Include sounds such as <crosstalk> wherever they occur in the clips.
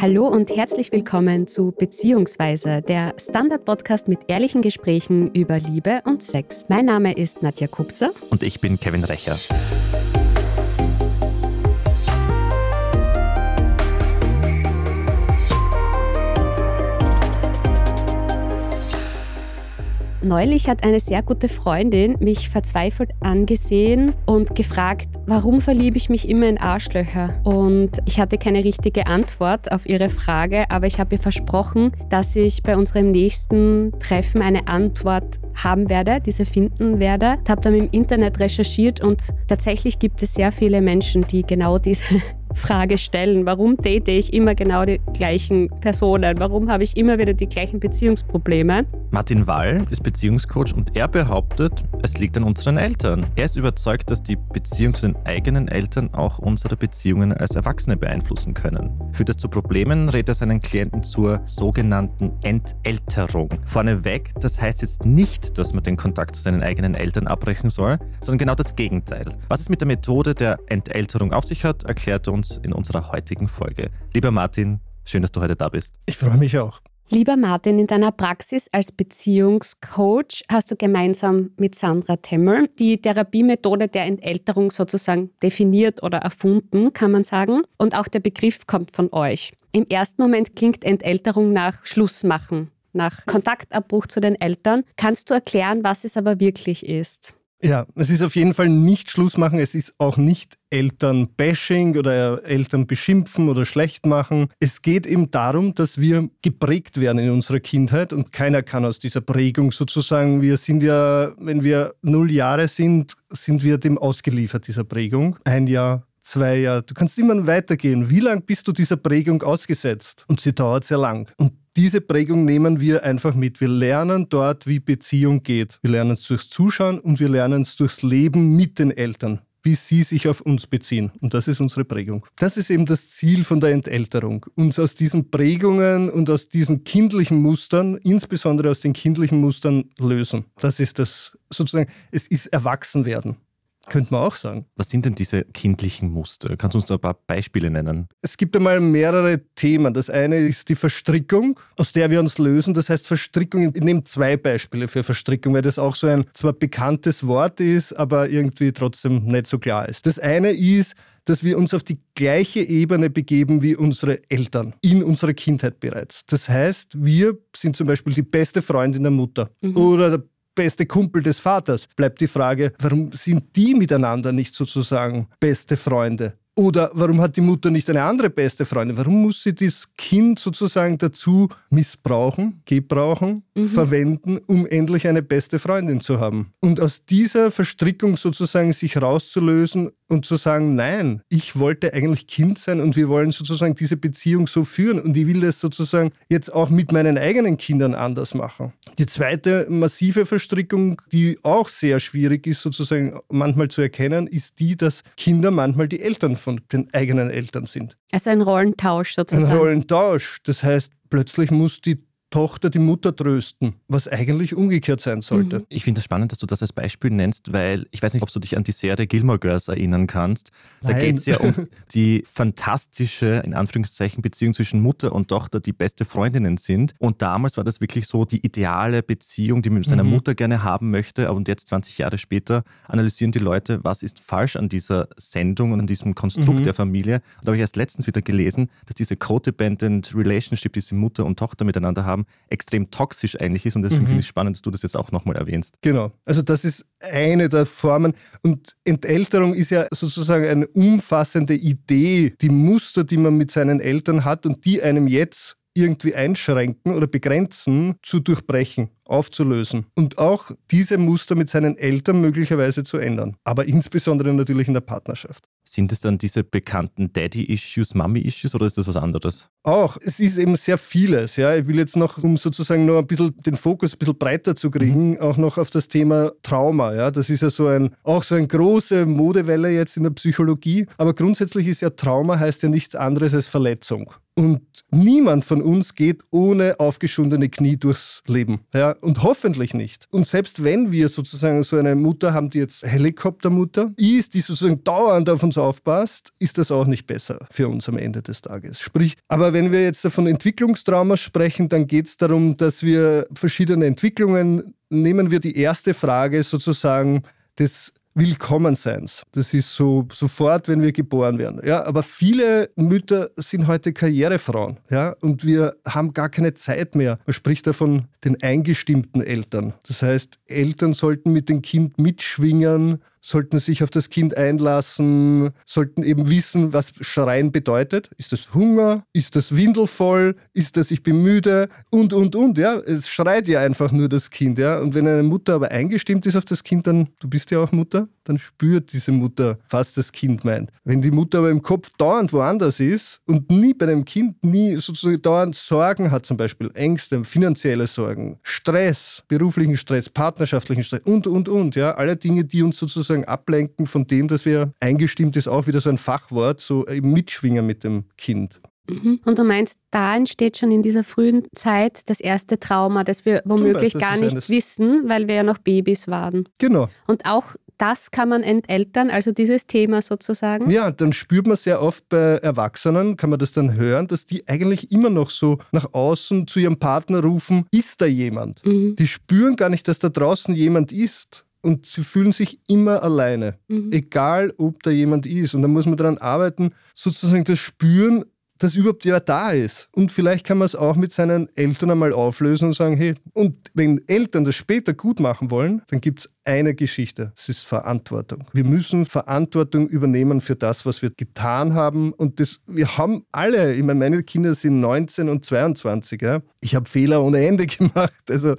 Hallo und herzlich willkommen zu Beziehungsweise, der Standard-Podcast mit ehrlichen Gesprächen über Liebe und Sex. Mein Name ist Nadja Kupser. Und ich bin Kevin Recher. Neulich hat eine sehr gute Freundin mich verzweifelt angesehen und gefragt, warum verliebe ich mich immer in Arschlöcher? Und ich hatte keine richtige Antwort auf ihre Frage, aber ich habe ihr versprochen, dass ich bei unserem nächsten Treffen eine Antwort haben werde, diese finden werde. Ich habe dann im Internet recherchiert und tatsächlich gibt es sehr viele Menschen, die genau diese Frage stellen. Warum date ich immer genau die gleichen Personen? Warum habe ich immer wieder die gleichen Beziehungsprobleme? Martin Wall ist Beziehungscoach und er behauptet, es liegt an unseren Eltern. Er ist überzeugt, dass die Beziehung zu den eigenen Eltern auch unsere Beziehungen als Erwachsene beeinflussen können. Führt das zu Problemen, rät er seinen Klienten zur sogenannten Entelterung. Vorneweg, das heißt jetzt nicht, dass man den Kontakt zu seinen eigenen Eltern abbrechen soll, sondern genau das Gegenteil. Was es mit der Methode der Entelterung auf sich hat, erklärt er uns uns in unserer heutigen Folge. Lieber Martin, schön, dass du heute da bist. Ich freue mich auch. Lieber Martin, in deiner Praxis als Beziehungscoach hast du gemeinsam mit Sandra Temmel die Therapiemethode der Entälterung sozusagen definiert oder erfunden, kann man sagen. Und auch der Begriff kommt von euch. Im ersten Moment klingt Entälterung nach Schlussmachen, nach Kontaktabbruch zu den Eltern. Kannst du erklären, was es aber wirklich ist? Ja, es ist auf jeden Fall nicht Schluss machen. Es ist auch nicht Elternbashing oder Eltern beschimpfen oder schlecht machen. Es geht eben darum, dass wir geprägt werden in unserer Kindheit und keiner kann aus dieser Prägung sozusagen, wir sind ja, wenn wir null Jahre sind, sind wir dem ausgeliefert, dieser Prägung. Ein Jahr, zwei Jahre. Du kannst immer weitergehen. Wie lange bist du dieser Prägung ausgesetzt? Und sie dauert sehr lang. Und diese Prägung nehmen wir einfach mit. Wir lernen dort, wie Beziehung geht. Wir lernen es durchs Zuschauen und wir lernen es durchs Leben mit den Eltern wie sie sich auf uns beziehen. Und das ist unsere Prägung. Das ist eben das Ziel von der Entälterung. Uns aus diesen Prägungen und aus diesen kindlichen Mustern, insbesondere aus den kindlichen Mustern, lösen. Das ist das sozusagen, es ist Erwachsenwerden. Könnte man auch sagen. Was sind denn diese kindlichen Muster? Kannst du uns da ein paar Beispiele nennen? Es gibt einmal mehrere Themen. Das eine ist die Verstrickung, aus der wir uns lösen. Das heißt Verstrickung, ich nehme zwei Beispiele für Verstrickung, weil das auch so ein zwar bekanntes Wort ist, aber irgendwie trotzdem nicht so klar ist. Das eine ist, dass wir uns auf die gleiche Ebene begeben wie unsere Eltern in unserer Kindheit bereits. Das heißt, wir sind zum Beispiel die beste Freundin der Mutter mhm. oder der beste Kumpel des Vaters. Bleibt die Frage, warum sind die miteinander nicht sozusagen beste Freunde? Oder warum hat die Mutter nicht eine andere beste Freundin? Warum muss sie das Kind sozusagen dazu missbrauchen, gebrauchen, mhm. verwenden, um endlich eine beste Freundin zu haben? Und aus dieser Verstrickung sozusagen sich rauszulösen und zu sagen, nein, ich wollte eigentlich Kind sein und wir wollen sozusagen diese Beziehung so führen und ich will das sozusagen jetzt auch mit meinen eigenen Kindern anders machen. Die zweite massive Verstrickung, die auch sehr schwierig ist sozusagen manchmal zu erkennen, ist die, dass Kinder manchmal die Eltern von den eigenen Eltern sind. Also ein Rollentausch sozusagen. Ein Rollentausch. Das heißt, plötzlich muss die Tochter die Mutter trösten, was eigentlich umgekehrt sein sollte. Mhm. Ich finde es spannend, dass du das als Beispiel nennst, weil ich weiß nicht, ob du dich an die Serie Gilmore Girls erinnern kannst. Da geht es ja um <laughs> die fantastische, in Anführungszeichen, Beziehung zwischen Mutter und Tochter, die beste Freundinnen sind. Und damals war das wirklich so die ideale Beziehung, die man mit seiner mhm. Mutter gerne haben möchte. Und jetzt, 20 Jahre später, analysieren die Leute, was ist falsch an dieser Sendung und an diesem Konstrukt mhm. der Familie. Und da habe ich erst letztens wieder gelesen, dass diese Codependent Relationship, die diese Mutter und Tochter miteinander haben, haben, extrem toxisch eigentlich ist. Und deswegen mhm. finde ich es spannend, dass du das jetzt auch nochmal erwähnst. Genau. Also das ist eine der Formen. Und Entälterung ist ja sozusagen eine umfassende Idee, die Muster, die man mit seinen Eltern hat und die einem jetzt irgendwie einschränken oder begrenzen, zu durchbrechen, aufzulösen und auch diese Muster mit seinen Eltern möglicherweise zu ändern. Aber insbesondere natürlich in der Partnerschaft. Sind es dann diese bekannten Daddy-Issues, Mommy-Issues oder ist das was anderes? Auch, es ist eben sehr vieles. Ja. Ich will jetzt noch, um sozusagen noch ein bisschen den Fokus ein bisschen breiter zu kriegen, mhm. auch noch auf das Thema Trauma. Ja. Das ist ja so ein, auch so eine große Modewelle jetzt in der Psychologie. Aber grundsätzlich ist ja Trauma heißt ja nichts anderes als Verletzung. Und niemand von uns geht ohne aufgeschundene Knie durchs Leben. Ja? Und hoffentlich nicht. Und selbst wenn wir sozusagen so eine Mutter haben, die jetzt Helikoptermutter ist, die sozusagen dauernd auf uns aufpasst, ist das auch nicht besser für uns am Ende des Tages. Sprich, aber wenn wir jetzt von Entwicklungstrauma sprechen, dann geht es darum, dass wir verschiedene Entwicklungen nehmen wir die erste Frage sozusagen des Willkommenseins. Das ist so sofort, wenn wir geboren werden. Ja, aber viele Mütter sind heute Karrierefrauen. Ja, und wir haben gar keine Zeit mehr. Man spricht da von den eingestimmten Eltern. Das heißt, Eltern sollten mit dem Kind mitschwingen, sollten sich auf das Kind einlassen, sollten eben wissen, was Schreien bedeutet. Ist das Hunger? Ist das windelvoll? Ist das ich bin müde? Und, und, und. Ja, es schreit ja einfach nur das Kind. Ja, und wenn eine Mutter aber eingestimmt ist auf das Kind, dann, du bist ja auch Mutter, dann spürt diese Mutter, was das Kind meint. Wenn die Mutter aber im Kopf dauernd woanders ist und nie bei dem Kind nie sozusagen dauernd Sorgen hat, zum Beispiel Ängste, finanzielle Sorgen, Stress, beruflichen Stress, partnerschaftlichen Stress und, und, und. Ja, alle Dinge, die uns sozusagen sozusagen ablenken von dem, dass wir eingestimmt ist, auch wieder so ein Fachwort, so mitschwingen mit dem Kind. Mhm. Und du meinst, da entsteht schon in dieser frühen Zeit das erste Trauma, das wir womöglich gar nicht wissen, weil wir ja noch Babys waren. Genau. Und auch das kann man enteltern, also dieses Thema sozusagen? Ja, dann spürt man sehr oft bei Erwachsenen, kann man das dann hören, dass die eigentlich immer noch so nach außen zu ihrem Partner rufen, ist da jemand? Mhm. Die spüren gar nicht, dass da draußen jemand ist und sie fühlen sich immer alleine, mhm. egal ob da jemand ist. Und da muss man daran arbeiten, sozusagen das Spüren, dass überhaupt wer da ist. Und vielleicht kann man es auch mit seinen Eltern einmal auflösen und sagen, hey, und wenn Eltern das später gut machen wollen, dann gibt es eine Geschichte, es ist Verantwortung. Wir müssen Verantwortung übernehmen für das, was wir getan haben. Und das, wir haben alle, ich meine, meine Kinder sind 19 und 22, ja. ich habe Fehler ohne Ende <laughs> gemacht. Also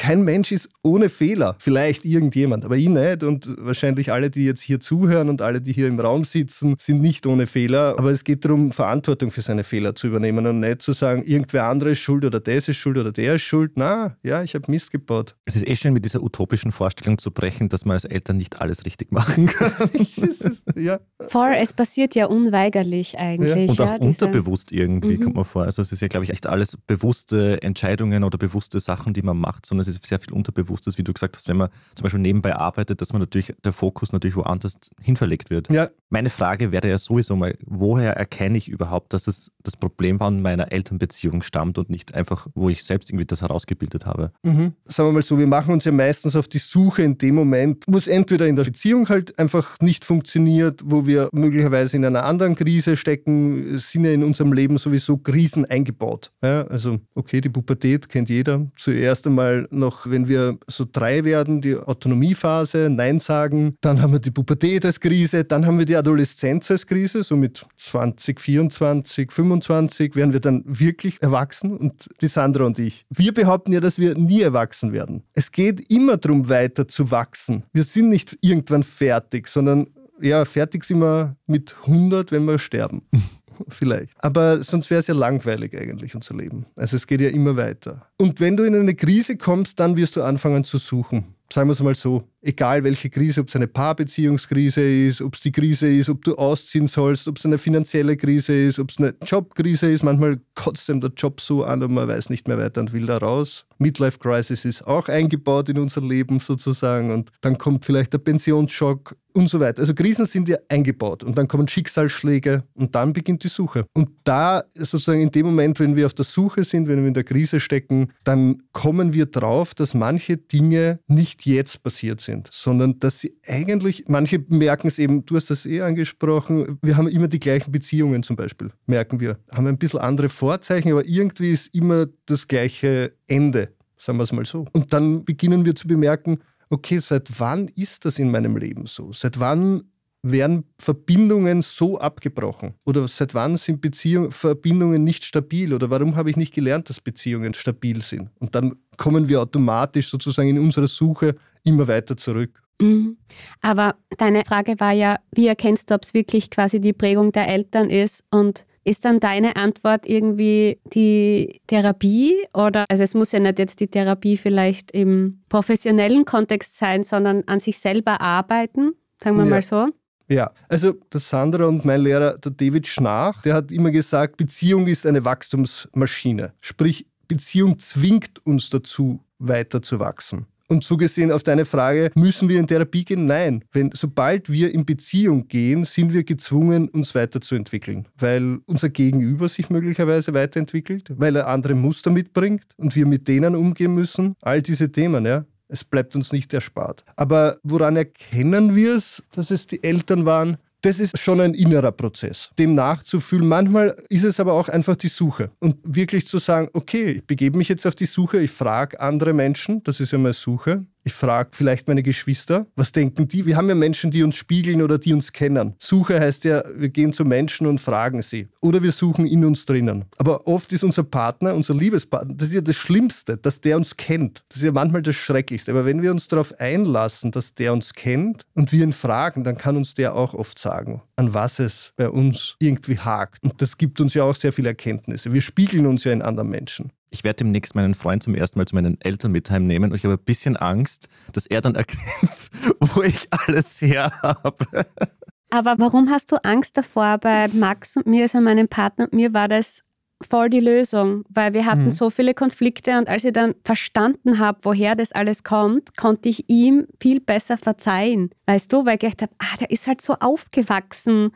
kein Mensch ist ohne Fehler. Vielleicht irgendjemand, aber ich nicht. Und wahrscheinlich alle, die jetzt hier zuhören und alle, die hier im Raum sitzen, sind nicht ohne Fehler. Aber es geht darum, Verantwortung für seine Fehler zu übernehmen und nicht zu sagen, irgendwer andere ist schuld oder das ist schuld oder der ist schuld. Na, ja, ich habe Mist gebaut. Es ist eh schön, mit dieser utopischen Vorstellung zu brechen, dass man als Eltern nicht alles richtig machen kann. <laughs> ja. Voll, es passiert ja unweigerlich eigentlich. Ja. Und auch ja, unterbewusst irgendwie, mhm. kommt man vor. Also es ist ja, glaube ich, echt alles bewusste Entscheidungen oder bewusste Sachen, die man macht, sondern es ist sehr viel Unterbewusstes, wie du gesagt hast, wenn man zum Beispiel nebenbei arbeitet, dass man natürlich, der Fokus natürlich woanders hinverlegt wird. Ja. Meine Frage wäre ja sowieso mal, woher erkenne ich überhaupt, dass es das Problem von meiner Elternbeziehung stammt und nicht einfach, wo ich selbst irgendwie das herausgebildet habe? Mhm. Sagen wir mal so, wir machen uns ja meistens auf die Suche in dem Moment, wo es entweder in der Beziehung halt einfach nicht funktioniert, wo wir möglicherweise in einer anderen Krise stecken, sind ja in unserem Leben sowieso Krisen eingebaut. Ja, also, okay, die Pubertät kennt jeder. Zuerst einmal noch, wenn wir so drei werden, die Autonomiephase, Nein sagen, dann haben wir die Pubertät als Krise, dann haben wir die Adoleszenz als Krise, so mit 20, 24, 25 werden wir dann wirklich erwachsen und die Sandra und ich. Wir behaupten ja, dass wir nie erwachsen werden. Es geht immer darum, weiter zu wachsen. Wir sind nicht irgendwann fertig, sondern ja, fertig sind wir mit 100, wenn wir sterben. <laughs> <laughs> vielleicht. Aber sonst wäre es ja langweilig eigentlich, unser Leben. Also es geht ja immer weiter. Und wenn du in eine Krise kommst, dann wirst du anfangen zu suchen. Sagen wir es mal so, egal welche Krise, ob es eine Paarbeziehungskrise ist, ob es die Krise ist, ob du ausziehen sollst, ob es eine finanzielle Krise ist, ob es eine Jobkrise ist. Manchmal kotzt einem der Job so an und man weiß nicht mehr weiter und will da raus. Midlife Crisis ist auch eingebaut in unser Leben sozusagen und dann kommt vielleicht der Pensionsschock und so weiter. Also Krisen sind ja eingebaut und dann kommen Schicksalsschläge und dann beginnt die Suche. Und da sozusagen in dem Moment, wenn wir auf der Suche sind, wenn wir in der Krise stecken, dann kommen wir drauf, dass manche Dinge nicht jetzt passiert sind, sondern dass sie eigentlich, manche merken es eben, du hast das eh angesprochen, wir haben immer die gleichen Beziehungen zum Beispiel, merken wir. Haben ein bisschen andere Vorzeichen, aber irgendwie ist immer das gleiche Ende sagen wir es mal so. Und dann beginnen wir zu bemerken, okay, seit wann ist das in meinem Leben so? Seit wann werden Verbindungen so abgebrochen? Oder seit wann sind Beziehung, Verbindungen nicht stabil? Oder warum habe ich nicht gelernt, dass Beziehungen stabil sind? Und dann kommen wir automatisch sozusagen in unserer Suche immer weiter zurück. Mhm. Aber deine Frage war ja, wie erkennst du, ob es wirklich quasi die Prägung der Eltern ist? Und ist dann deine Antwort irgendwie die Therapie oder, also es muss ja nicht jetzt die Therapie vielleicht im professionellen Kontext sein, sondern an sich selber arbeiten, sagen wir ja. mal so? Ja, also der Sandra und mein Lehrer, der David Schnach, der hat immer gesagt, Beziehung ist eine Wachstumsmaschine. Sprich, Beziehung zwingt uns dazu, weiter zu wachsen. Und so gesehen auf deine Frage, müssen wir in Therapie gehen? Nein. Wenn, sobald wir in Beziehung gehen, sind wir gezwungen, uns weiterzuentwickeln. Weil unser Gegenüber sich möglicherweise weiterentwickelt, weil er andere Muster mitbringt und wir mit denen umgehen müssen. All diese Themen, ja. Es bleibt uns nicht erspart. Aber woran erkennen wir es, dass es die Eltern waren? Das ist schon ein innerer Prozess, dem nachzufühlen. Manchmal ist es aber auch einfach die Suche und wirklich zu sagen, okay, ich begebe mich jetzt auf die Suche, ich frage andere Menschen, das ist ja mal Suche, ich frage vielleicht meine Geschwister, was denken die? Wir haben ja Menschen, die uns spiegeln oder die uns kennen. Suche heißt ja, wir gehen zu Menschen und fragen sie. Oder wir suchen in uns drinnen. Aber oft ist unser Partner, unser Liebespartner, das ist ja das Schlimmste, dass der uns kennt. Das ist ja manchmal das Schrecklichste. Aber wenn wir uns darauf einlassen, dass der uns kennt und wir ihn fragen, dann kann uns der auch oft sagen, an was es bei uns irgendwie hakt. Und das gibt uns ja auch sehr viele Erkenntnisse. Wir spiegeln uns ja in anderen Menschen. Ich werde demnächst meinen Freund zum ersten Mal zu meinen Eltern mit heimnehmen und ich habe ein bisschen Angst, dass er dann <laughs> erkennt, wo ich alles her habe. Aber warum hast du Angst davor? Bei Max und mir, also meinem Partner und mir, war das voll die Lösung, weil wir hatten mhm. so viele Konflikte und als ich dann verstanden habe, woher das alles kommt, konnte ich ihm viel besser verzeihen. Weißt du, weil ich gedacht habe, ah, der ist halt so aufgewachsen.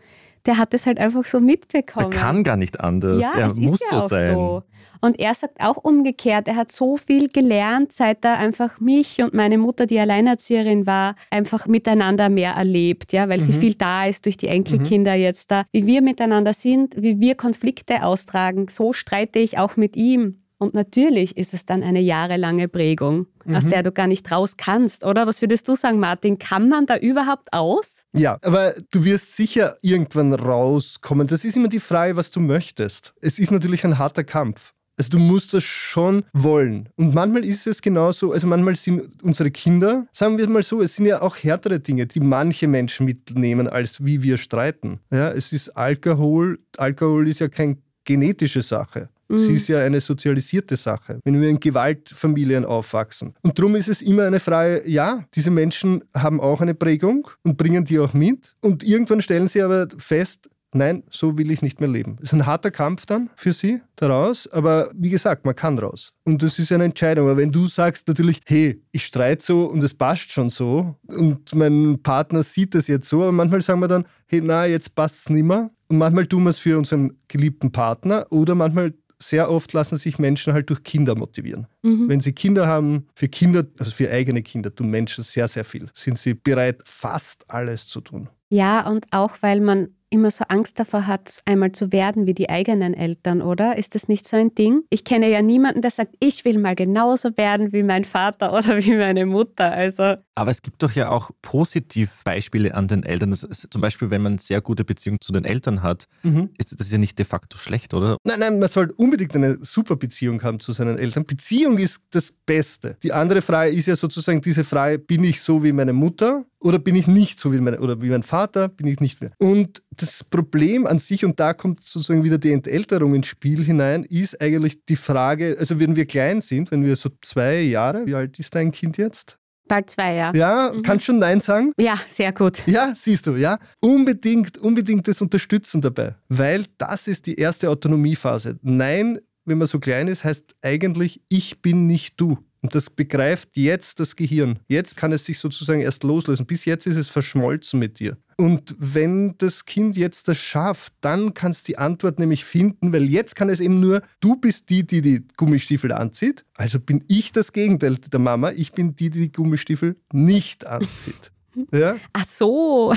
Der hat es halt einfach so mitbekommen. Er kann gar nicht anders. Ja, er muss ja so sein. So. Und er sagt auch umgekehrt, er hat so viel gelernt, seit er einfach mich und meine Mutter, die Alleinerzieherin war, einfach miteinander mehr erlebt, ja, weil mhm. sie viel da ist durch die Enkelkinder mhm. jetzt da. Wie wir miteinander sind, wie wir Konflikte austragen, so streite ich auch mit ihm. Und natürlich ist es dann eine jahrelange Prägung, mhm. aus der du gar nicht raus kannst, oder? Was würdest du sagen, Martin? Kann man da überhaupt aus? Ja, aber du wirst sicher irgendwann rauskommen. Das ist immer die Frage, was du möchtest. Es ist natürlich ein harter Kampf. Also du musst das schon wollen. Und manchmal ist es genauso, also manchmal sind unsere Kinder, sagen wir mal so, es sind ja auch härtere Dinge, die manche Menschen mitnehmen, als wie wir streiten. Ja, es ist Alkohol. Alkohol ist ja keine genetische Sache. Mhm. Sie ist ja eine sozialisierte Sache, wenn wir in Gewaltfamilien aufwachsen. Und darum ist es immer eine Frage, ja, diese Menschen haben auch eine Prägung und bringen die auch mit. Und irgendwann stellen sie aber fest, nein, so will ich nicht mehr leben. Es ist ein harter Kampf dann für sie daraus, aber wie gesagt, man kann raus. Und das ist eine Entscheidung. Aber wenn du sagst natürlich, hey, ich streite so und es passt schon so und mein Partner sieht das jetzt so, aber manchmal sagen wir dann, hey, na, jetzt passt es nicht mehr. Und manchmal tun wir es für unseren geliebten Partner oder manchmal sehr oft lassen sich Menschen halt durch Kinder motivieren. Mhm. Wenn sie Kinder haben, für Kinder, also für eigene Kinder, tun Menschen sehr, sehr viel. Sind sie bereit, fast alles zu tun. Ja, und auch weil man immer so Angst davor hat, einmal zu werden wie die eigenen Eltern, oder? Ist das nicht so ein Ding? Ich kenne ja niemanden, der sagt, ich will mal genauso werden wie mein Vater <laughs> oder wie meine Mutter. Also aber es gibt doch ja auch Positivbeispiele an den Eltern. Ist, zum Beispiel, wenn man eine sehr gute Beziehung zu den Eltern hat, mhm. ist das ja nicht de facto schlecht, oder? Nein, nein, man sollte unbedingt eine super Beziehung haben zu seinen Eltern. Beziehung ist das Beste. Die andere Frage ist ja sozusagen diese Frage, bin ich so wie meine Mutter oder bin ich nicht so wie, meine, oder wie mein Vater, bin ich nicht mehr. Und das Problem an sich, und da kommt sozusagen wieder die Entelterung ins Spiel hinein, ist eigentlich die Frage, also wenn wir klein sind, wenn wir so zwei Jahre, wie alt ist dein Kind jetzt? Bald zwei, ja. Ja, mhm. kannst schon Nein sagen? Ja, sehr gut. Ja, siehst du, ja. Unbedingt, unbedingt das Unterstützen dabei, weil das ist die erste Autonomiephase. Nein, wenn man so klein ist, heißt eigentlich, ich bin nicht du. Und das begreift jetzt das Gehirn. Jetzt kann es sich sozusagen erst loslösen. Bis jetzt ist es verschmolzen mit dir. Und wenn das Kind jetzt das schafft, dann kann es die Antwort nämlich finden, weil jetzt kann es eben nur, du bist die, die die Gummistiefel anzieht. Also bin ich das Gegenteil der Mama. Ich bin die, die die Gummistiefel nicht anzieht. <laughs> Ja? Ach so.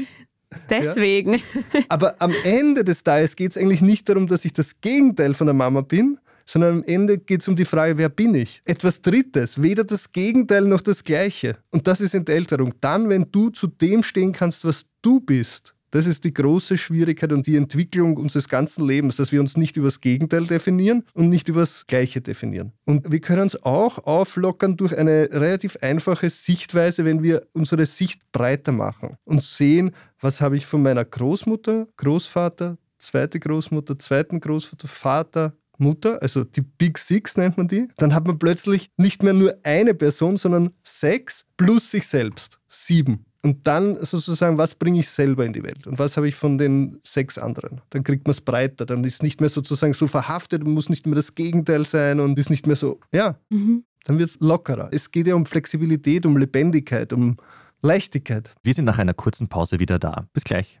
<laughs> Deswegen. Ja? Aber am Ende des Tages geht es eigentlich nicht darum, dass ich das Gegenteil von der Mama bin, sondern am Ende geht es um die Frage, wer bin ich? Etwas Drittes, weder das Gegenteil noch das Gleiche. Und das ist Entelterung. Dann, wenn du zu dem stehen kannst, was du bist, das ist die große Schwierigkeit und die Entwicklung unseres ganzen Lebens, dass wir uns nicht über das Gegenteil definieren und nicht über das Gleiche definieren. Und wir können uns auch auflockern durch eine relativ einfache Sichtweise, wenn wir unsere Sicht breiter machen und sehen, was habe ich von meiner Großmutter, Großvater, zweite Großmutter, zweiten Großvater, Vater, Mutter, also die Big Six nennt man die, dann hat man plötzlich nicht mehr nur eine Person, sondern sechs plus sich selbst, sieben. Und dann sozusagen, was bringe ich selber in die Welt und was habe ich von den sechs anderen? Dann kriegt man es breiter, dann ist nicht mehr sozusagen so verhaftet, muss nicht mehr das Gegenteil sein und ist nicht mehr so, ja, mhm. dann wird es lockerer. Es geht ja um Flexibilität, um Lebendigkeit, um Leichtigkeit. Wir sind nach einer kurzen Pause wieder da. Bis gleich.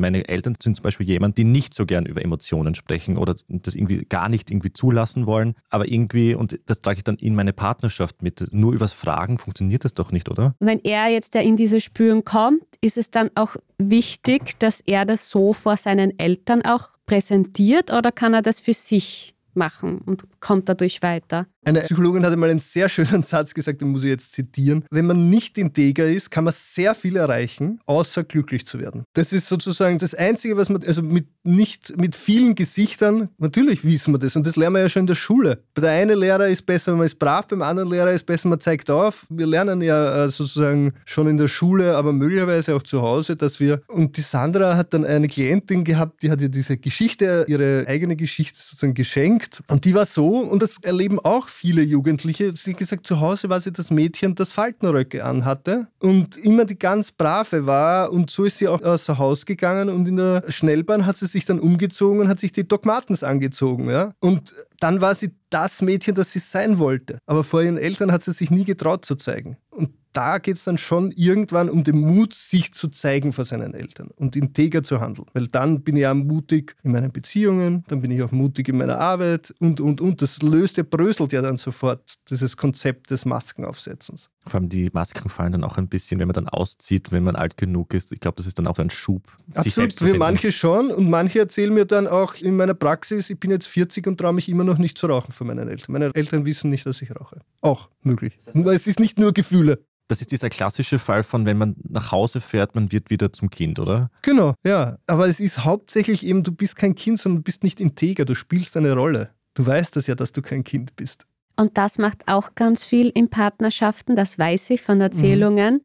Meine Eltern sind zum Beispiel jemand, die nicht so gern über Emotionen sprechen oder das irgendwie gar nicht irgendwie zulassen wollen. Aber irgendwie, und das trage ich dann in meine Partnerschaft mit, nur übers Fragen funktioniert das doch nicht, oder? Wenn er jetzt in diese Spüren kommt, ist es dann auch wichtig, dass er das so vor seinen Eltern auch präsentiert oder kann er das für sich machen und kommt dadurch weiter? Eine Psychologin hatte mal einen sehr schönen <laughs> Satz gesagt, den muss ich jetzt zitieren. Wenn man nicht integer ist, kann man sehr viel erreichen, außer glücklich zu werden. Das ist sozusagen das Einzige, was man, also mit nicht mit vielen Gesichtern, natürlich wissen wir das und das lernen wir ja schon in der Schule. Bei der einen Lehrer ist besser, man ist brav, beim anderen Lehrer ist besser, man zeigt auf. Wir lernen ja äh, sozusagen schon in der Schule, aber möglicherweise auch zu Hause, dass wir, und die Sandra hat dann eine Klientin gehabt, die hat ihr diese Geschichte, ihre eigene Geschichte sozusagen geschenkt und die war so, und das erleben auch viele Jugendliche. Sie gesagt, zu Hause war sie das Mädchen, das Faltenröcke anhatte und immer die ganz brave war. Und so ist sie auch außer Haus gegangen und in der Schnellbahn hat sie sich dann umgezogen und hat sich die Dogmatens angezogen. Ja? Und dann war sie das Mädchen, das sie sein wollte. Aber vor ihren Eltern hat sie sich nie getraut zu zeigen. Und da geht es dann schon irgendwann um den Mut, sich zu zeigen vor seinen Eltern und integer zu handeln. Weil dann bin ich auch mutig in meinen Beziehungen, dann bin ich auch mutig in meiner Arbeit und, und, und. Das löst ja, bröselt ja dann sofort dieses Konzept des Maskenaufsetzens. Vor allem die Masken fallen dann auch ein bisschen, wenn man dann auszieht, wenn man alt genug ist. Ich glaube, das ist dann auch so ein Schub. Absolut, für manche schon. Und manche erzählen mir dann auch in meiner Praxis, ich bin jetzt 40 und traue mich immer noch nicht zu rauchen von meinen Eltern. Meine Eltern wissen nicht, dass ich rauche. Auch möglich. Es ist nicht nur Gefühle. Das ist dieser klassische Fall von, wenn man nach Hause fährt, man wird wieder zum Kind, oder? Genau, ja. Aber es ist hauptsächlich eben, du bist kein Kind, sondern du bist nicht integer, du spielst eine Rolle. Du weißt das ja, dass du kein Kind bist. Und das macht auch ganz viel in Partnerschaften, das weiß ich von Erzählungen. Mhm.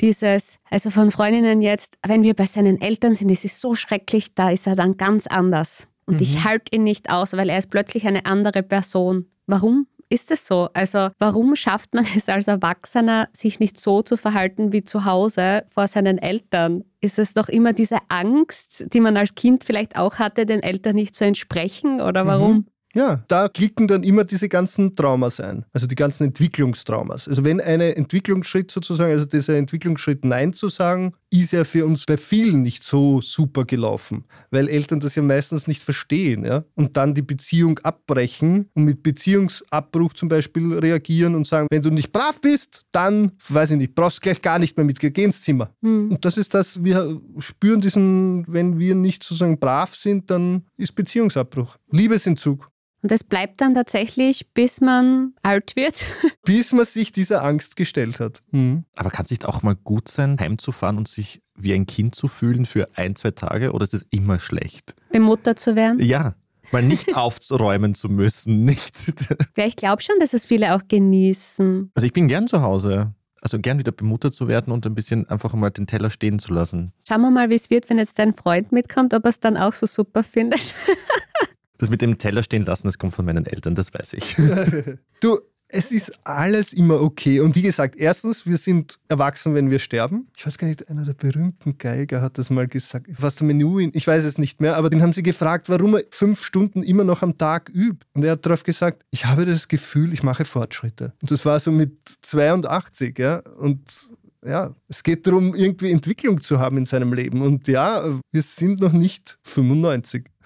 Dieses, also von Freundinnen jetzt, wenn wir bei seinen Eltern sind, es ist so schrecklich, da ist er dann ganz anders. Und mhm. ich halte ihn nicht aus, weil er ist plötzlich eine andere Person. Warum? ist es so? Also warum schafft man es als Erwachsener, sich nicht so zu verhalten wie zu Hause vor seinen Eltern? Ist es doch immer diese Angst, die man als Kind vielleicht auch hatte, den Eltern nicht zu entsprechen oder warum? Mhm. Ja, da klicken dann immer diese ganzen Traumas ein, also die ganzen Entwicklungstraumas. Also wenn ein Entwicklungsschritt sozusagen, also dieser Entwicklungsschritt Nein zu sagen, ist ja für uns bei vielen nicht so super gelaufen, weil Eltern das ja meistens nicht verstehen ja? und dann die Beziehung abbrechen und mit Beziehungsabbruch zum Beispiel reagieren und sagen, wenn du nicht brav bist, dann, weiß ich nicht, brauchst gleich gar nicht mehr mit, geh ins Zimmer. Mhm. Und das ist das, wir spüren diesen, wenn wir nicht sozusagen brav sind, dann ist Beziehungsabbruch, Liebesentzug. Und es bleibt dann tatsächlich, bis man alt wird. <laughs> bis man sich dieser Angst gestellt hat. Mhm. Aber kann es nicht auch mal gut sein, heimzufahren und sich wie ein Kind zu fühlen für ein, zwei Tage? Oder ist es immer schlecht? Bemuttert zu werden? Ja. Mal nicht <laughs> aufräumen zu müssen, nicht. ja, ich glaube schon, dass es viele auch genießen. Also ich bin gern zu Hause. Also gern wieder bemuttert zu werden und ein bisschen einfach mal den Teller stehen zu lassen. Schauen wir mal, wie es wird, wenn jetzt dein Freund mitkommt, ob er es dann auch so super findet. <laughs> Das mit dem Teller stehen lassen, das kommt von meinen Eltern, das weiß ich. <laughs> du, es ist alles immer okay. Und wie gesagt, erstens, wir sind erwachsen, wenn wir sterben. Ich weiß gar nicht, einer der berühmten Geiger hat das mal gesagt. Was der Menü, ich weiß es nicht mehr, aber den haben sie gefragt, warum er fünf Stunden immer noch am Tag übt. Und er hat darauf gesagt, ich habe das Gefühl, ich mache Fortschritte. Und das war so mit 82, ja. Und ja, es geht darum, irgendwie Entwicklung zu haben in seinem Leben. Und ja, wir sind noch nicht 95. <laughs>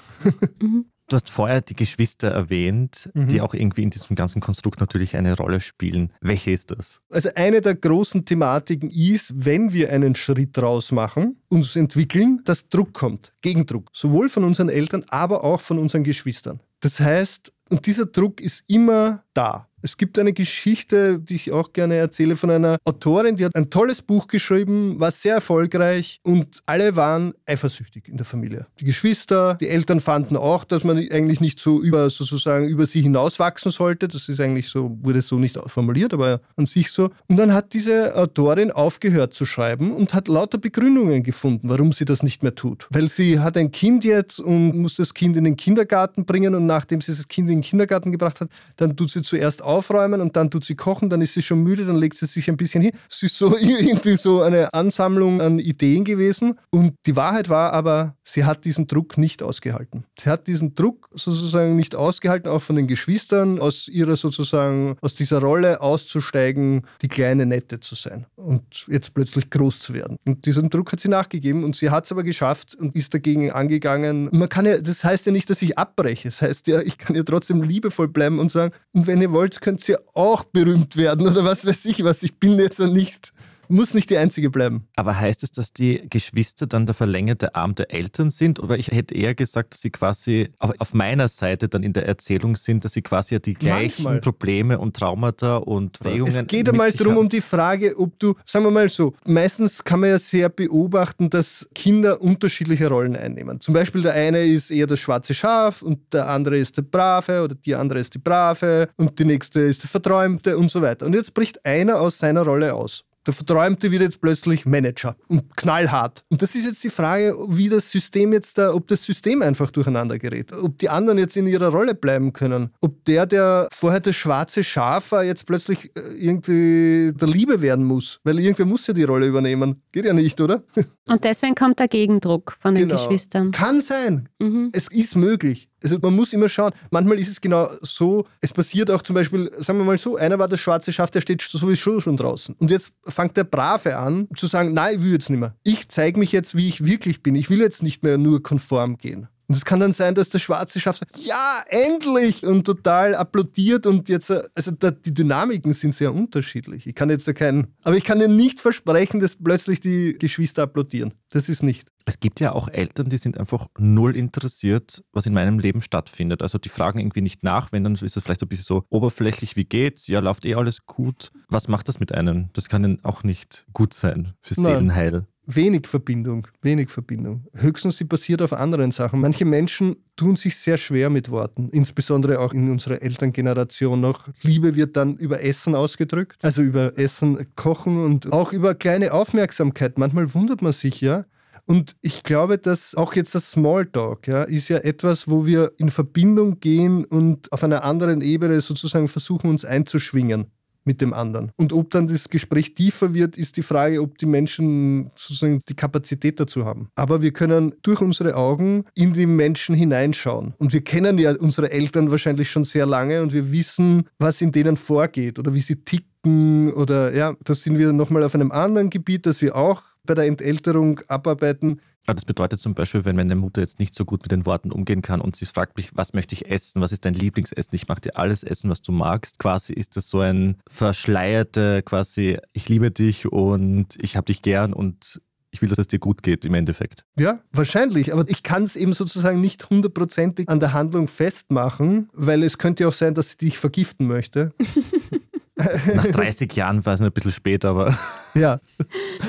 Mhm. Du hast vorher die Geschwister erwähnt, mhm. die auch irgendwie in diesem ganzen Konstrukt natürlich eine Rolle spielen. Welche ist das? Also eine der großen Thematiken ist, wenn wir einen Schritt raus machen, uns entwickeln, dass Druck kommt, Gegendruck, sowohl von unseren Eltern, aber auch von unseren Geschwistern. Das heißt, und dieser Druck ist immer da. Es gibt eine Geschichte, die ich auch gerne erzähle, von einer Autorin, die hat ein tolles Buch geschrieben, war sehr erfolgreich und alle waren eifersüchtig in der Familie. Die Geschwister, die Eltern fanden auch, dass man eigentlich nicht so über sozusagen über sie hinauswachsen sollte. Das ist eigentlich so, wurde so nicht formuliert, aber an sich so. Und dann hat diese Autorin aufgehört zu schreiben und hat lauter Begründungen gefunden, warum sie das nicht mehr tut. Weil sie hat ein Kind jetzt und muss das Kind in den Kindergarten bringen und nachdem sie das Kind in den Kindergarten gebracht hat, dann tut sie zuerst aufräumen und dann tut sie kochen, dann ist sie schon müde, dann legt sie sich ein bisschen hin. Es ist so <laughs> irgendwie so eine Ansammlung an Ideen gewesen. Und die Wahrheit war aber, sie hat diesen Druck nicht ausgehalten. Sie hat diesen Druck sozusagen nicht ausgehalten, auch von den Geschwistern, aus ihrer sozusagen, aus dieser Rolle auszusteigen, die kleine Nette zu sein und jetzt plötzlich groß zu werden. Und diesen Druck hat sie nachgegeben und sie hat es aber geschafft und ist dagegen angegangen. Man kann ja, das heißt ja nicht, dass ich abbreche. Das heißt ja, ich kann ja trotzdem liebevoll bleiben und sagen, und wenn ihr wollt, könnt ihr auch berühmt werden oder was weiß ich was. Ich bin jetzt nicht muss nicht die einzige bleiben. Aber heißt es, dass die Geschwister dann der verlängerte Arm der Eltern sind? Oder ich hätte eher gesagt, dass sie quasi auf meiner Seite dann in der Erzählung sind, dass sie quasi ja die gleichen Manchmal. Probleme und Traumata und Wägungen. Es geht einmal darum, um die Frage, ob du, sagen wir mal so, meistens kann man ja sehr beobachten, dass Kinder unterschiedliche Rollen einnehmen. Zum Beispiel der eine ist eher das schwarze Schaf und der andere ist der Brave oder die andere ist die Brave und die nächste ist der Verträumte und so weiter. Und jetzt bricht einer aus seiner Rolle aus. Der Verträumte wird jetzt plötzlich Manager und knallhart. Und das ist jetzt die Frage, wie das System jetzt da, ob das System einfach durcheinander gerät. Ob die anderen jetzt in ihrer Rolle bleiben können. Ob der, der vorher das schwarze Schaf war, jetzt plötzlich äh, irgendwie der Liebe werden muss. Weil irgendwer muss ja die Rolle übernehmen. Geht ja nicht, oder? <laughs> Und deswegen kommt der Gegendruck von den genau. Geschwistern. Kann sein. Mhm. Es ist möglich. Also man muss immer schauen. Manchmal ist es genau so, es passiert auch zum Beispiel, sagen wir mal so, einer war das schwarze Schaf, der steht sowieso schon draußen. Und jetzt fängt der Brave an zu sagen, nein, ich will jetzt nicht mehr. Ich zeige mich jetzt, wie ich wirklich bin. Ich will jetzt nicht mehr nur konform gehen. Und es kann dann sein, dass der schwarze Schaf sagt, ja, endlich! Und total applaudiert und jetzt, also da, die Dynamiken sind sehr unterschiedlich. Ich kann jetzt ja keinen, aber ich kann dir nicht versprechen, dass plötzlich die Geschwister applaudieren. Das ist nicht. Es gibt ja auch Eltern, die sind einfach null interessiert, was in meinem Leben stattfindet. Also die fragen irgendwie nicht nach, wenn dann ist es vielleicht so ein bisschen so oberflächlich, wie geht's? Ja, läuft eh alles gut. Was macht das mit einem? Das kann dann auch nicht gut sein für Seelenheil wenig Verbindung, wenig Verbindung. Höchstens sie basiert auf anderen Sachen. Manche Menschen tun sich sehr schwer mit Worten, insbesondere auch in unserer Elterngeneration noch. Liebe wird dann über Essen ausgedrückt, also über Essen, Kochen und auch über kleine Aufmerksamkeit. Manchmal wundert man sich ja. Und ich glaube, dass auch jetzt das Smalltalk ja, ist ja etwas, wo wir in Verbindung gehen und auf einer anderen Ebene sozusagen versuchen, uns einzuschwingen mit dem anderen. Und ob dann das Gespräch tiefer wird, ist die Frage, ob die Menschen sozusagen die Kapazität dazu haben. Aber wir können durch unsere Augen in die Menschen hineinschauen. Und wir kennen ja unsere Eltern wahrscheinlich schon sehr lange und wir wissen, was in denen vorgeht oder wie sie ticken oder ja, das sind wir nochmal auf einem anderen Gebiet, das wir auch bei der Entelterung abarbeiten. Aber das bedeutet zum Beispiel, wenn meine Mutter jetzt nicht so gut mit den Worten umgehen kann und sie fragt mich, was möchte ich essen, was ist dein Lieblingsessen, ich mache dir alles essen, was du magst. Quasi ist das so ein verschleierte, quasi, ich liebe dich und ich habe dich gern und ich will, dass es dir gut geht im Endeffekt. Ja, wahrscheinlich. Aber ich kann es eben sozusagen nicht hundertprozentig an der Handlung festmachen, weil es könnte auch sein, dass sie dich vergiften möchte. <laughs> Nach 30 Jahren war es ein bisschen spät, aber. Ja.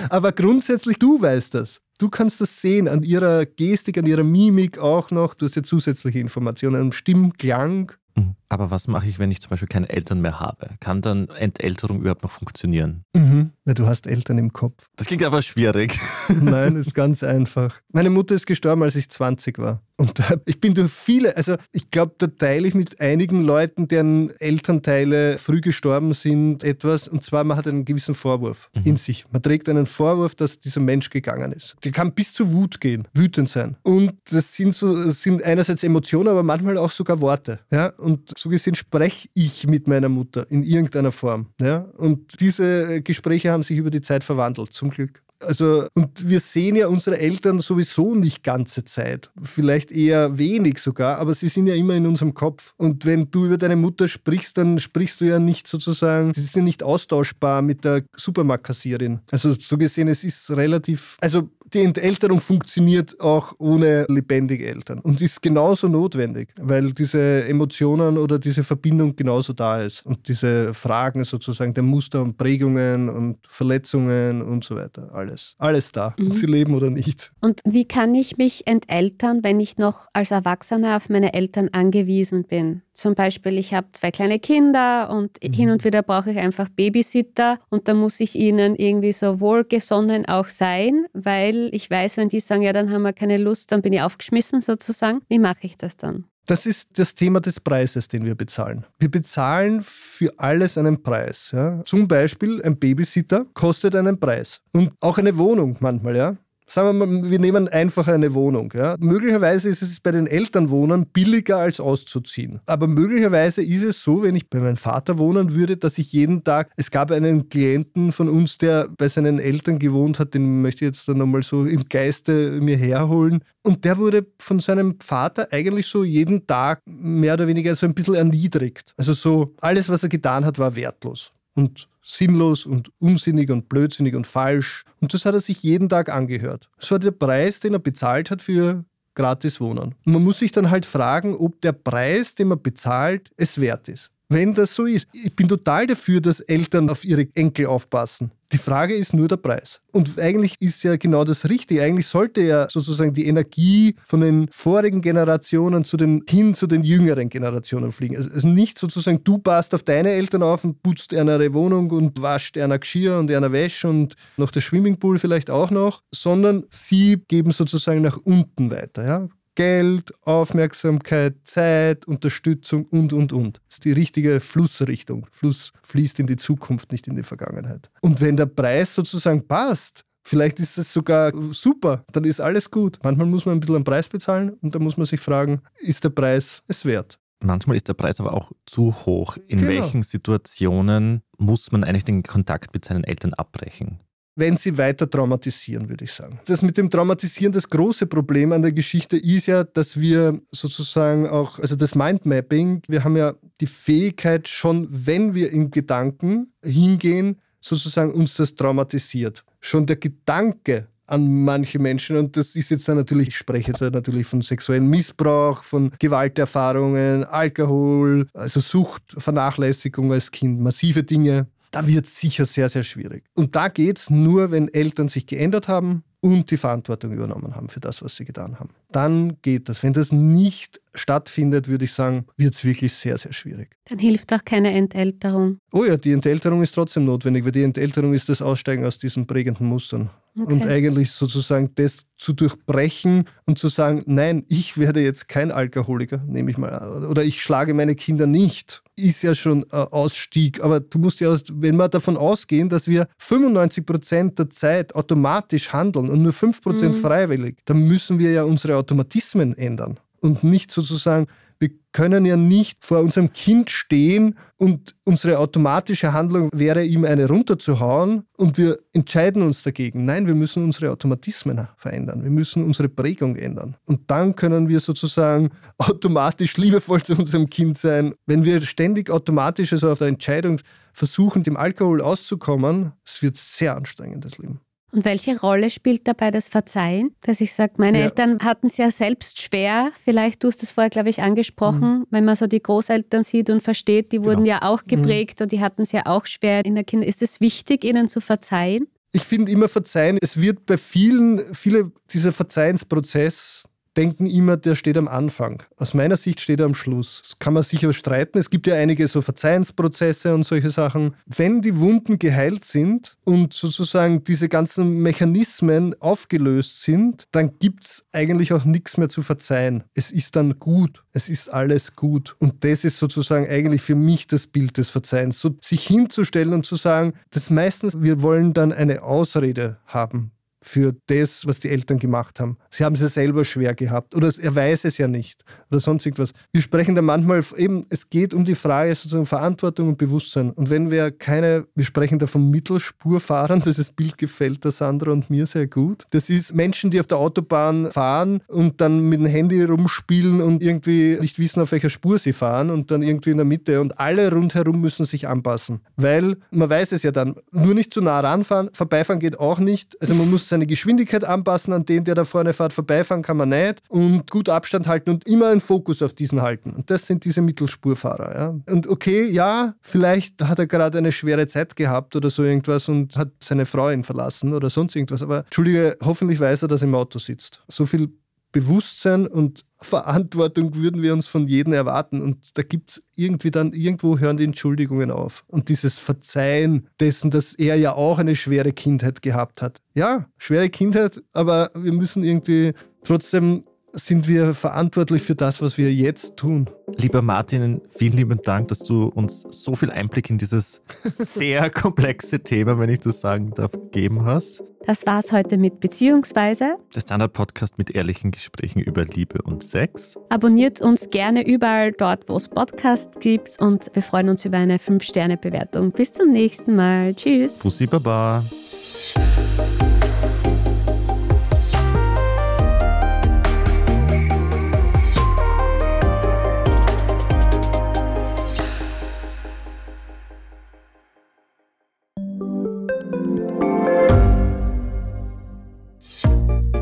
Aber grundsätzlich, du weißt das. Du kannst das sehen an ihrer Gestik, an ihrer Mimik auch noch. Du hast ja zusätzliche Informationen, am Stimmklang. Mhm. Aber was mache ich, wenn ich zum Beispiel keine Eltern mehr habe? Kann dann Entelterung überhaupt noch funktionieren? Mhm. Ja, du hast Eltern im Kopf. Das klingt aber schwierig. <laughs> Nein, ist ganz einfach. Meine Mutter ist gestorben, als ich 20 war. Und ich bin durch viele, also ich glaube, da teile ich mit einigen Leuten, deren Elternteile früh gestorben sind, etwas. Und zwar, man hat einen gewissen Vorwurf mhm. in sich. Man trägt einen Vorwurf, dass dieser Mensch gegangen ist. Der kann bis zu Wut gehen, wütend sein. Und das sind, so, das sind einerseits Emotionen, aber manchmal auch sogar Worte. Ja? Und so gesehen spreche ich mit meiner Mutter in irgendeiner Form. Ja? Und diese Gespräche haben sich über die Zeit verwandelt, zum Glück. Also, und wir sehen ja unsere Eltern sowieso nicht ganze Zeit. Vielleicht eher wenig sogar, aber sie sind ja immer in unserem Kopf. Und wenn du über deine Mutter sprichst, dann sprichst du ja nicht sozusagen, sie ist ja nicht austauschbar mit der Supermarktkassierin. Also, so gesehen, es ist relativ, also die Entelterung funktioniert auch ohne lebendige Eltern und ist genauso notwendig, weil diese Emotionen oder diese Verbindung genauso da ist und diese Fragen sozusagen der Muster und Prägungen und Verletzungen und so weiter, alles. Alles da, mhm. ob sie leben oder nicht. Und wie kann ich mich enteltern, wenn ich noch als Erwachsener auf meine Eltern angewiesen bin? Zum Beispiel, ich habe zwei kleine Kinder und mhm. hin und wieder brauche ich einfach Babysitter und da muss ich ihnen irgendwie so wohlgesonnen auch sein, weil ich weiß, wenn die sagen, ja, dann haben wir keine Lust, dann bin ich aufgeschmissen sozusagen. Wie mache ich das dann? Das ist das Thema des Preises, den wir bezahlen. Wir bezahlen für alles einen Preis. Ja. Zum Beispiel ein Babysitter kostet einen Preis. Und auch eine Wohnung manchmal, ja. Sagen wir mal, wir nehmen einfach eine Wohnung. Ja. Möglicherweise ist es bei den Elternwohnern billiger als auszuziehen. Aber möglicherweise ist es so, wenn ich bei meinem Vater wohnen würde, dass ich jeden Tag, es gab einen Klienten von uns, der bei seinen Eltern gewohnt hat, den möchte ich jetzt dann nochmal so im Geiste mir herholen. Und der wurde von seinem Vater eigentlich so jeden Tag mehr oder weniger so ein bisschen erniedrigt. Also so, alles, was er getan hat, war wertlos. Und sinnlos und unsinnig und blödsinnig und falsch. Und das hat er sich jeden Tag angehört. Das war der Preis, den er bezahlt hat für gratis Wohnen. Und man muss sich dann halt fragen, ob der Preis, den man bezahlt, es wert ist. Wenn das so ist, ich bin total dafür, dass Eltern auf ihre Enkel aufpassen. Die Frage ist nur der Preis. Und eigentlich ist ja genau das Richtige. Eigentlich sollte ja sozusagen die Energie von den vorigen Generationen zu den, hin zu den jüngeren Generationen fliegen. Also, also nicht sozusagen, du passt auf deine Eltern auf und putzt eine Wohnung und wascht einer Geschirr und einer Wäsche und noch der Swimmingpool vielleicht auch noch, sondern sie geben sozusagen nach unten weiter. Ja? Geld, Aufmerksamkeit, Zeit, Unterstützung und, und, und. Das ist die richtige Flussrichtung. Fluss fließt in die Zukunft, nicht in die Vergangenheit. Und wenn der Preis sozusagen passt, vielleicht ist es sogar super, dann ist alles gut. Manchmal muss man ein bisschen einen Preis bezahlen und dann muss man sich fragen, ist der Preis es wert? Manchmal ist der Preis aber auch zu hoch. In genau. welchen Situationen muss man eigentlich den Kontakt mit seinen Eltern abbrechen? Wenn sie weiter traumatisieren, würde ich sagen. Das mit dem Traumatisieren, das große Problem an der Geschichte ist ja, dass wir sozusagen auch, also das Mindmapping, wir haben ja die Fähigkeit schon, wenn wir in Gedanken hingehen, sozusagen uns das traumatisiert. Schon der Gedanke an manche Menschen. Und das ist jetzt dann natürlich, ich spreche jetzt natürlich von sexuellem Missbrauch, von Gewalterfahrungen, Alkohol, also Sucht, Vernachlässigung als Kind, massive Dinge da wird es sicher sehr, sehr schwierig. Und da geht es nur, wenn Eltern sich geändert haben und die Verantwortung übernommen haben für das, was sie getan haben. Dann geht das. Wenn das nicht stattfindet, würde ich sagen, wird es wirklich sehr, sehr schwierig. Dann hilft auch keine Entelterung. Oh ja, die Entelterung ist trotzdem notwendig, weil die Entelterung ist das Aussteigen aus diesen prägenden Mustern. Okay. Und eigentlich sozusagen das zu durchbrechen und zu sagen, nein, ich werde jetzt kein Alkoholiker, nehme ich mal an. Oder ich schlage meine Kinder nicht, ist ja schon äh, Ausstieg. Aber du musst ja, wenn wir davon ausgehen, dass wir 95 Prozent der Zeit automatisch handeln und nur 5 Prozent mhm. freiwillig, dann müssen wir ja unsere Automatismen ändern und nicht sozusagen, wir können ja nicht vor unserem Kind stehen und unsere automatische Handlung wäre, ihm eine runterzuhauen und wir entscheiden uns dagegen. Nein, wir müssen unsere Automatismen verändern. Wir müssen unsere Prägung ändern. Und dann können wir sozusagen <laughs> automatisch liebevoll zu unserem Kind sein. Wenn wir ständig automatisch also auf der Entscheidung versuchen, dem Alkohol auszukommen, es wird sehr anstrengendes Leben. Und welche Rolle spielt dabei das Verzeihen? Dass ich sage, meine ja. Eltern hatten es ja selbst schwer. Vielleicht, du hast es vorher, glaube ich, angesprochen, mhm. wenn man so die Großeltern sieht und versteht, die wurden genau. ja auch geprägt mhm. und die hatten es ja auch schwer in der Kinder. Ist es wichtig, ihnen zu verzeihen? Ich finde immer verzeihen, es wird bei vielen, viele dieser Verzeihensprozess denken immer, der steht am Anfang. Aus meiner Sicht steht er am Schluss. Das kann man sicher streiten. Es gibt ja einige so Verzeihensprozesse und solche Sachen. Wenn die Wunden geheilt sind und sozusagen diese ganzen Mechanismen aufgelöst sind, dann gibt es eigentlich auch nichts mehr zu verzeihen. Es ist dann gut. Es ist alles gut. Und das ist sozusagen eigentlich für mich das Bild des Verzeihens. So sich hinzustellen und zu sagen, dass meistens wir wollen dann eine Ausrede haben für das, was die Eltern gemacht haben. Sie haben es ja selber schwer gehabt oder er weiß es ja nicht oder sonst irgendwas. Wir sprechen da manchmal eben, es geht um die Frage sozusagen Verantwortung und Bewusstsein. Und wenn wir keine, wir sprechen da von Mittelspurfahrern, <laughs> das Bild gefällt der Sandra und mir sehr gut. Das ist Menschen, die auf der Autobahn fahren und dann mit dem Handy rumspielen und irgendwie nicht wissen, auf welcher Spur sie fahren und dann irgendwie in der Mitte und alle rundherum müssen sich anpassen. Weil man weiß es ja dann, nur nicht zu nah ranfahren, vorbeifahren geht auch nicht. Also man muss seine Geschwindigkeit anpassen an den, der da vorne fährt. Vorbeifahren kann man nicht und gut Abstand halten und immer einen Fokus auf diesen halten. Und das sind diese Mittelspurfahrer. Ja. Und okay, ja, vielleicht hat er gerade eine schwere Zeit gehabt oder so irgendwas und hat seine Frau ihn verlassen oder sonst irgendwas. Aber Entschuldige, hoffentlich weiß er, dass er im Auto sitzt. So viel Bewusstsein und <laughs> Verantwortung würden wir uns von jedem erwarten. Und da gibt es irgendwie dann, irgendwo hören die Entschuldigungen auf. Und dieses Verzeihen dessen, dass er ja auch eine schwere Kindheit gehabt hat. Ja, schwere Kindheit, aber wir müssen irgendwie trotzdem sind wir verantwortlich für das, was wir jetzt tun. Lieber Martin, vielen lieben Dank, dass du uns so viel Einblick in dieses sehr <laughs> komplexe Thema, wenn ich das sagen darf, gegeben hast. Das war's heute mit Beziehungsweise. Der Standard-Podcast mit ehrlichen Gesprächen über Liebe und Sex. Abonniert uns gerne überall dort, wo es Podcasts gibt und wir freuen uns über eine 5-Sterne-Bewertung. Bis zum nächsten Mal. Tschüss. Bussi Baba.